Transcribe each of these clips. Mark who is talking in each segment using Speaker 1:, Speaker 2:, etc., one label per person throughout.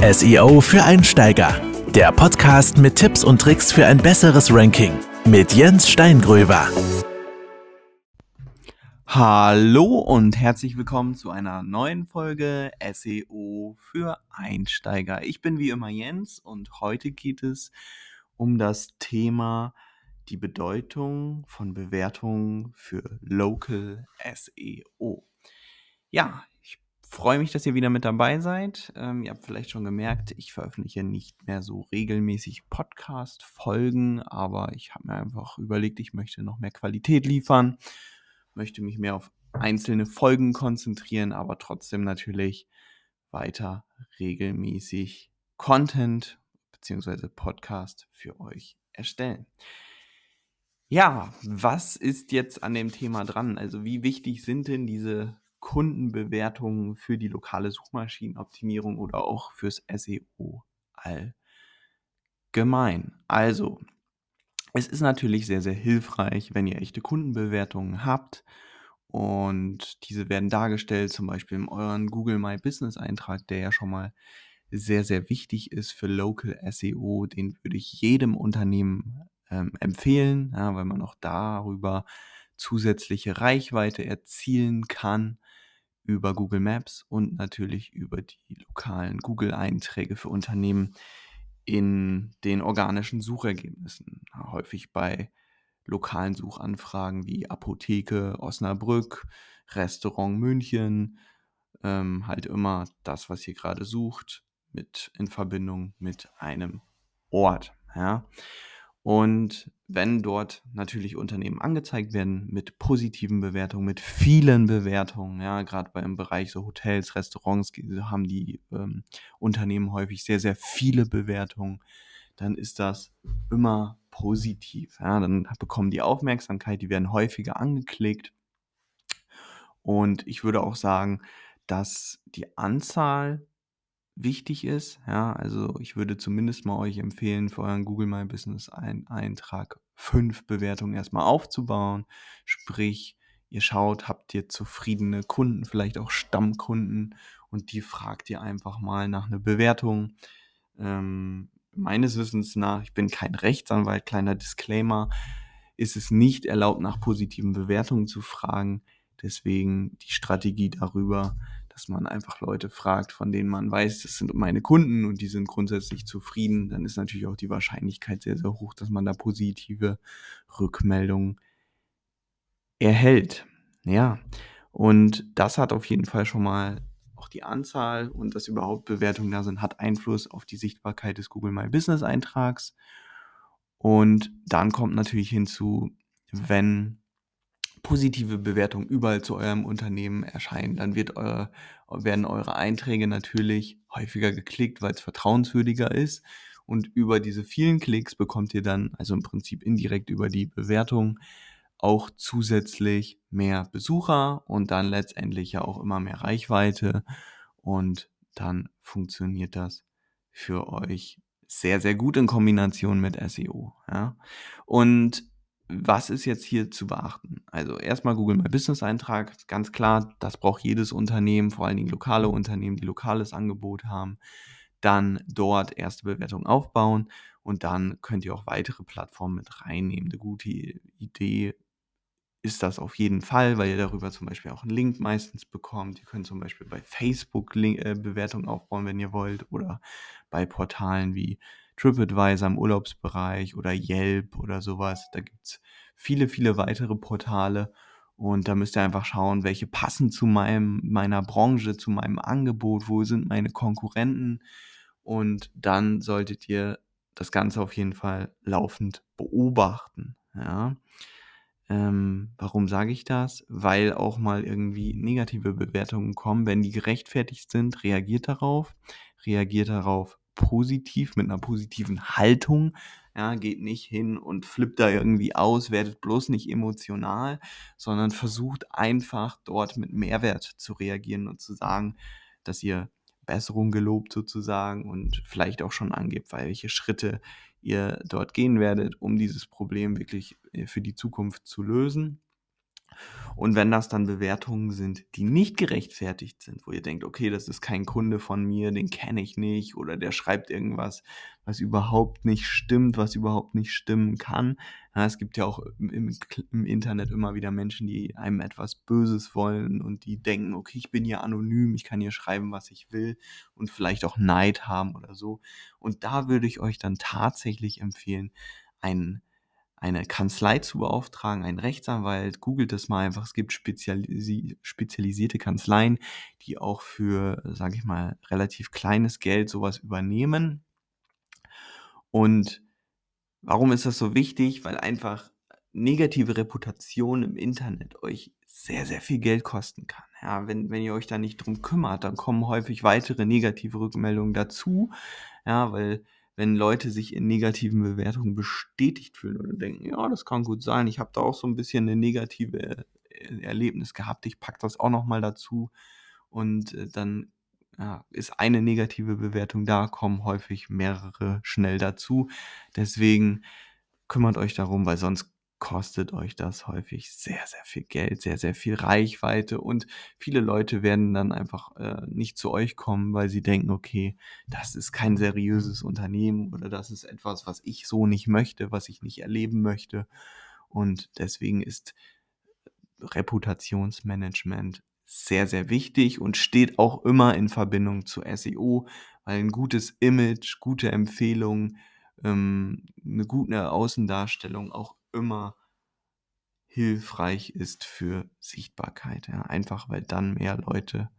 Speaker 1: SEO für Einsteiger. Der Podcast mit Tipps und Tricks für ein besseres Ranking mit Jens Steingröver.
Speaker 2: Hallo und herzlich willkommen zu einer neuen Folge SEO für Einsteiger. Ich bin wie immer Jens und heute geht es um das Thema die Bedeutung von Bewertungen für Local SEO. Ja, freue mich, dass ihr wieder mit dabei seid. Ähm, ihr habt vielleicht schon gemerkt, ich veröffentliche nicht mehr so regelmäßig Podcast-Folgen, aber ich habe mir einfach überlegt, ich möchte noch mehr Qualität liefern, möchte mich mehr auf einzelne Folgen konzentrieren, aber trotzdem natürlich weiter regelmäßig Content bzw. Podcast für euch erstellen. Ja, was ist jetzt an dem Thema dran? Also wie wichtig sind denn diese Kundenbewertungen für die lokale Suchmaschinenoptimierung oder auch fürs SEO allgemein. Also, es ist natürlich sehr, sehr hilfreich, wenn ihr echte Kundenbewertungen habt und diese werden dargestellt, zum Beispiel in euren Google My Business Eintrag, der ja schon mal sehr, sehr wichtig ist für Local SEO. Den würde ich jedem Unternehmen ähm, empfehlen, ja, weil man auch darüber zusätzliche Reichweite erzielen kann über Google Maps und natürlich über die lokalen Google-Einträge für Unternehmen in den organischen Suchergebnissen. Häufig bei lokalen Suchanfragen wie Apotheke Osnabrück, Restaurant München, ähm, halt immer das, was ihr gerade sucht, mit in Verbindung mit einem Ort. Ja. Und wenn dort natürlich Unternehmen angezeigt werden mit positiven Bewertungen, mit vielen Bewertungen, ja, gerade beim Bereich so Hotels, Restaurants haben die ähm, Unternehmen häufig sehr, sehr viele Bewertungen, dann ist das immer positiv. Ja, dann bekommen die Aufmerksamkeit, die werden häufiger angeklickt. Und ich würde auch sagen, dass die Anzahl wichtig ist. Ja, also ich würde zumindest mal euch empfehlen, für euren Google My Business ein Eintrag fünf Bewertungen erstmal aufzubauen. Sprich, ihr schaut, habt ihr zufriedene Kunden, vielleicht auch Stammkunden und die fragt ihr einfach mal nach einer Bewertung. Ähm, meines Wissens nach, ich bin kein Rechtsanwalt, kleiner Disclaimer, ist es nicht erlaubt, nach positiven Bewertungen zu fragen. Deswegen die Strategie darüber, dass man einfach Leute fragt, von denen man weiß, das sind meine Kunden und die sind grundsätzlich zufrieden, dann ist natürlich auch die Wahrscheinlichkeit sehr, sehr hoch, dass man da positive Rückmeldungen erhält. Ja, und das hat auf jeden Fall schon mal auch die Anzahl und dass überhaupt Bewertungen da sind, hat Einfluss auf die Sichtbarkeit des Google My Business Eintrags. Und dann kommt natürlich hinzu, wenn positive Bewertungen überall zu eurem Unternehmen erscheinen, dann wird eure, werden eure Einträge natürlich häufiger geklickt, weil es vertrauenswürdiger ist. Und über diese vielen Klicks bekommt ihr dann, also im Prinzip indirekt über die Bewertung, auch zusätzlich mehr Besucher und dann letztendlich ja auch immer mehr Reichweite. Und dann funktioniert das für euch sehr, sehr gut in Kombination mit SEO. Ja? Und was ist jetzt hier zu beachten? Also erstmal Google My Business Eintrag, ganz klar, das braucht jedes Unternehmen, vor allen Dingen lokale Unternehmen, die lokales Angebot haben. Dann dort erste Bewertungen aufbauen und dann könnt ihr auch weitere Plattformen mit reinnehmen. Eine gute Idee ist das auf jeden Fall, weil ihr darüber zum Beispiel auch einen Link meistens bekommt. Ihr könnt zum Beispiel bei Facebook äh, Bewertungen aufbauen, wenn ihr wollt, oder bei Portalen wie TripAdvisor im Urlaubsbereich oder Yelp oder sowas. Da gibt es viele, viele weitere Portale. Und da müsst ihr einfach schauen, welche passen zu meinem, meiner Branche, zu meinem Angebot, wo sind meine Konkurrenten. Und dann solltet ihr das Ganze auf jeden Fall laufend beobachten. Ja. Ähm, warum sage ich das? Weil auch mal irgendwie negative Bewertungen kommen. Wenn die gerechtfertigt sind, reagiert darauf. Reagiert darauf positiv, mit einer positiven Haltung. Ja, geht nicht hin und flippt da irgendwie aus, werdet bloß nicht emotional, sondern versucht einfach dort mit Mehrwert zu reagieren und zu sagen, dass ihr Besserung gelobt sozusagen und vielleicht auch schon angebt, welche Schritte ihr dort gehen werdet, um dieses Problem wirklich äh, für die Zukunft zu lösen. Und wenn das dann Bewertungen sind, die nicht gerechtfertigt sind, wo ihr denkt, okay, das ist kein Kunde von mir, den kenne ich nicht oder der schreibt irgendwas, was überhaupt nicht stimmt, was überhaupt nicht stimmen kann. Ja, es gibt ja auch im, im, Internet immer wieder Menschen, die einem etwas Böses wollen und die denken, okay, ich bin hier anonym, ich kann hier schreiben, was ich will und vielleicht auch Neid haben oder so. Und da würde ich euch dann tatsächlich empfehlen, einen eine Kanzlei zu beauftragen, einen Rechtsanwalt. Googelt das mal einfach. Es gibt spezialisi spezialisierte Kanzleien, die auch für, sage ich mal, relativ kleines Geld sowas übernehmen. Und warum ist das so wichtig? Weil einfach negative Reputation im Internet euch sehr, sehr viel Geld kosten kann. Ja, wenn, wenn ihr euch da nicht drum kümmert, dann kommen häufig weitere negative Rückmeldungen dazu. Ja, weil wenn Leute sich in negativen Bewertungen bestätigt fühlen oder denken, ja, das kann gut sein, ich habe da auch so ein bisschen eine negative äh, Erlebnis gehabt, ich packe das auch nochmal dazu und äh, dann ja, ist eine negative Bewertung da, kommen häufig mehrere schnell dazu. Deswegen kümmert euch darum, weil sonst kostet euch das häufig sehr, sehr viel Geld, sehr, sehr viel Reichweite und viele Leute werden dann einfach äh, nicht zu euch kommen, weil sie denken, okay, das ist kein seriöses Unternehmen oder das ist etwas, was ich so nicht möchte, was ich nicht erleben möchte. Und deswegen ist Reputationsmanagement sehr, sehr wichtig und steht auch immer in Verbindung zu SEO, weil ein gutes Image, gute Empfehlungen, ähm, eine gute Außendarstellung auch immer hilfreich ist für Sichtbarkeit. Ja. Einfach weil dann mehr Leute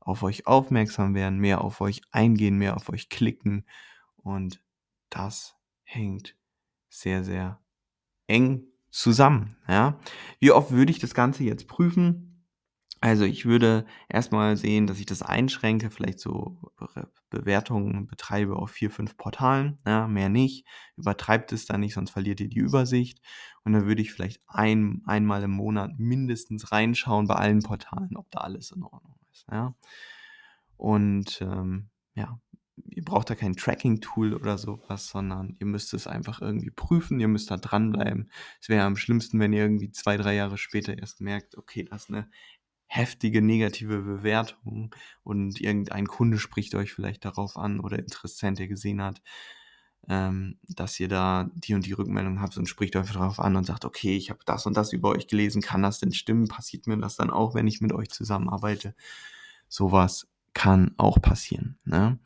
Speaker 2: auf euch aufmerksam werden, mehr auf euch eingehen, mehr auf euch klicken. Und das hängt sehr, sehr eng zusammen. Ja. Wie oft würde ich das Ganze jetzt prüfen? Also ich würde erstmal sehen, dass ich das einschränke, vielleicht so Bewertungen betreibe auf vier, fünf Portalen, ja, mehr nicht. Übertreibt es dann nicht, sonst verliert ihr die Übersicht. Und dann würde ich vielleicht ein, einmal im Monat mindestens reinschauen bei allen Portalen, ob da alles in Ordnung ist. Ja. Und ähm, ja, ihr braucht da kein Tracking-Tool oder sowas, sondern ihr müsst es einfach irgendwie prüfen, ihr müsst da dranbleiben. Es wäre am schlimmsten, wenn ihr irgendwie zwei, drei Jahre später erst merkt, okay, das ist eine heftige negative Bewertung und irgendein Kunde spricht euch vielleicht darauf an oder Interessent, der gesehen hat, ähm, dass ihr da die und die Rückmeldung habt und spricht euch darauf an und sagt, okay, ich habe das und das über euch gelesen, kann das denn stimmen? Passiert mir das dann auch, wenn ich mit euch zusammenarbeite? Sowas kann auch passieren. Ne?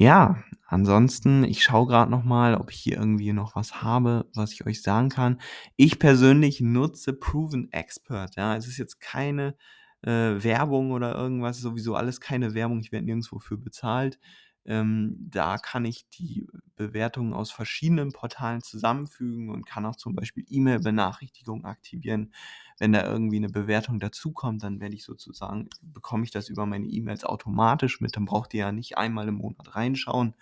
Speaker 2: Ja, ansonsten, ich schaue gerade noch mal, ob ich hier irgendwie noch was habe, was ich euch sagen kann. Ich persönlich nutze Proven Expert. Ja, es ist jetzt keine äh, Werbung oder irgendwas, sowieso alles keine Werbung. Ich werde nirgendwo für bezahlt. Ähm, da kann ich die Bewertungen aus verschiedenen Portalen zusammenfügen und kann auch zum Beispiel E-Mail-Benachrichtigungen aktivieren wenn da irgendwie eine Bewertung dazukommt, dann werde ich sozusagen, bekomme ich das über meine E-Mails automatisch mit. Dann braucht ihr ja nicht einmal im Monat reinschauen,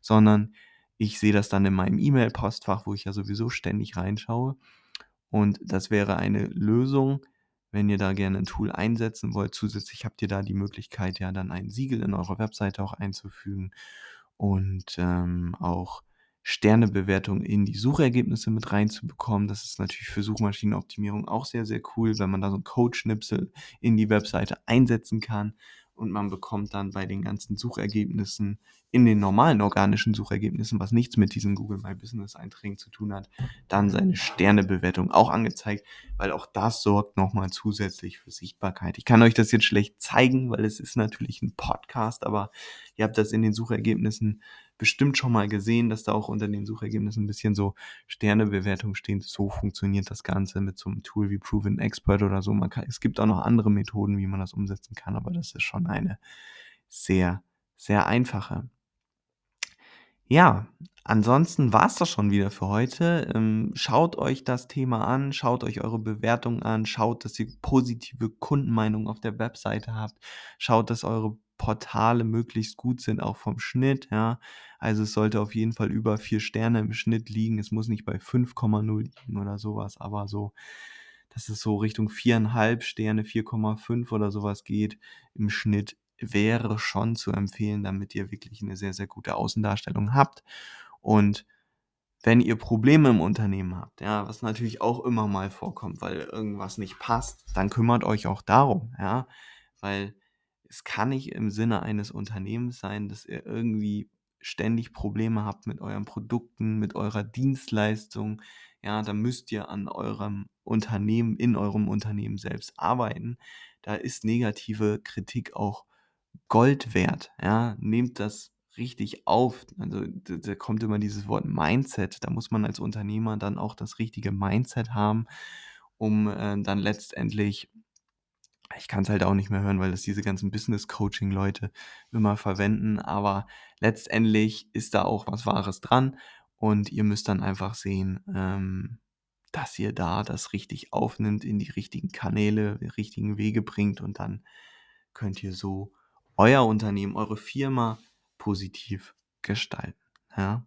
Speaker 2: sondern ich sehe das dann in meinem E-Mail-Postfach, wo ich ja sowieso ständig reinschaue. Und das wäre eine Lösung, wenn ihr da gerne ein Tool einsetzen wollt. Zusätzlich habt ihr da die Möglichkeit, ja dann ein Siegel in eurer Webseite auch einzufügen und ähm, auch Sternebewertung in die Suchergebnisse mit reinzubekommen. Das ist natürlich für Suchmaschinenoptimierung auch sehr, sehr cool, wenn man da so einen Code-Schnipsel in die Webseite einsetzen kann und man bekommt dann bei den ganzen Suchergebnissen in den normalen organischen Suchergebnissen, was nichts mit diesen Google My Business Einträgen zu tun hat, dann seine Sternebewertung auch angezeigt, weil auch das sorgt nochmal zusätzlich für Sichtbarkeit. Ich kann euch das jetzt schlecht zeigen, weil es ist natürlich ein Podcast, aber ihr habt das in den Suchergebnissen bestimmt schon mal gesehen, dass da auch unter den Suchergebnissen ein bisschen so Sternebewertung stehen. So funktioniert das Ganze mit so einem Tool wie Proven Expert oder so. Kann, es gibt auch noch andere Methoden, wie man das umsetzen kann, aber das ist schon eine sehr, sehr einfache. Ja, ansonsten war es das schon wieder für heute. Ähm, schaut euch das Thema an, schaut euch eure Bewertung an, schaut, dass ihr positive Kundenmeinungen auf der Webseite habt, schaut, dass eure Portale möglichst gut sind, auch vom Schnitt, ja. Also es sollte auf jeden Fall über vier Sterne im Schnitt liegen. Es muss nicht bei 5,0 liegen oder sowas, aber so, dass es so Richtung viereinhalb Sterne, 4,5 oder sowas geht im Schnitt, wäre schon zu empfehlen, damit ihr wirklich eine sehr, sehr gute Außendarstellung habt. Und wenn ihr Probleme im Unternehmen habt, ja, was natürlich auch immer mal vorkommt, weil irgendwas nicht passt, dann kümmert euch auch darum, ja, weil es kann nicht im Sinne eines Unternehmens sein, dass ihr irgendwie ständig Probleme habt mit euren Produkten, mit eurer Dienstleistung, ja, da müsst ihr an eurem Unternehmen, in eurem Unternehmen selbst arbeiten. Da ist negative Kritik auch Gold wert, ja. Nehmt das richtig auf. Also da, kommt immer dieses Wort Mindset. Da muss man als Unternehmer dann auch das richtige Mindset haben, um äh, dann letztendlich ich kann es halt auch nicht mehr hören, weil das diese ganzen Business-Coaching-Leute immer verwenden. Aber letztendlich ist da auch was Wahres dran. Und ihr müsst dann einfach sehen, ähm, dass ihr da das richtig aufnimmt, in die richtigen Kanäle, die richtigen Wege bringt. Und dann könnt ihr so euer Unternehmen, eure Firma positiv gestalten. Ja.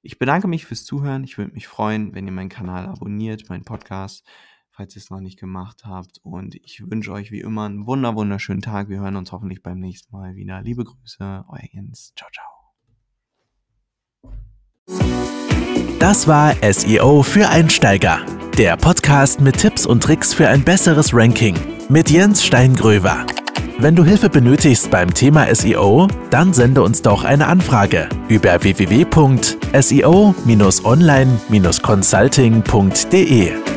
Speaker 2: Ich bedanke mich fürs Zuhören. Ich würde mich freuen, wenn ihr meinen Kanal abonniert, meinen Podcast falls ihr es noch nicht gemacht habt. Und ich wünsche euch wie immer einen wunder wunderschönen Tag. Wir hören uns hoffentlich beim nächsten Mal wieder. Liebe Grüße, euer Jens. Ciao, ciao.
Speaker 1: Das war SEO für Einsteiger. Der Podcast mit Tipps und Tricks für ein besseres Ranking mit Jens Steingröver. Wenn du Hilfe benötigst beim Thema SEO, dann sende uns doch eine Anfrage über www.seo-online-consulting.de.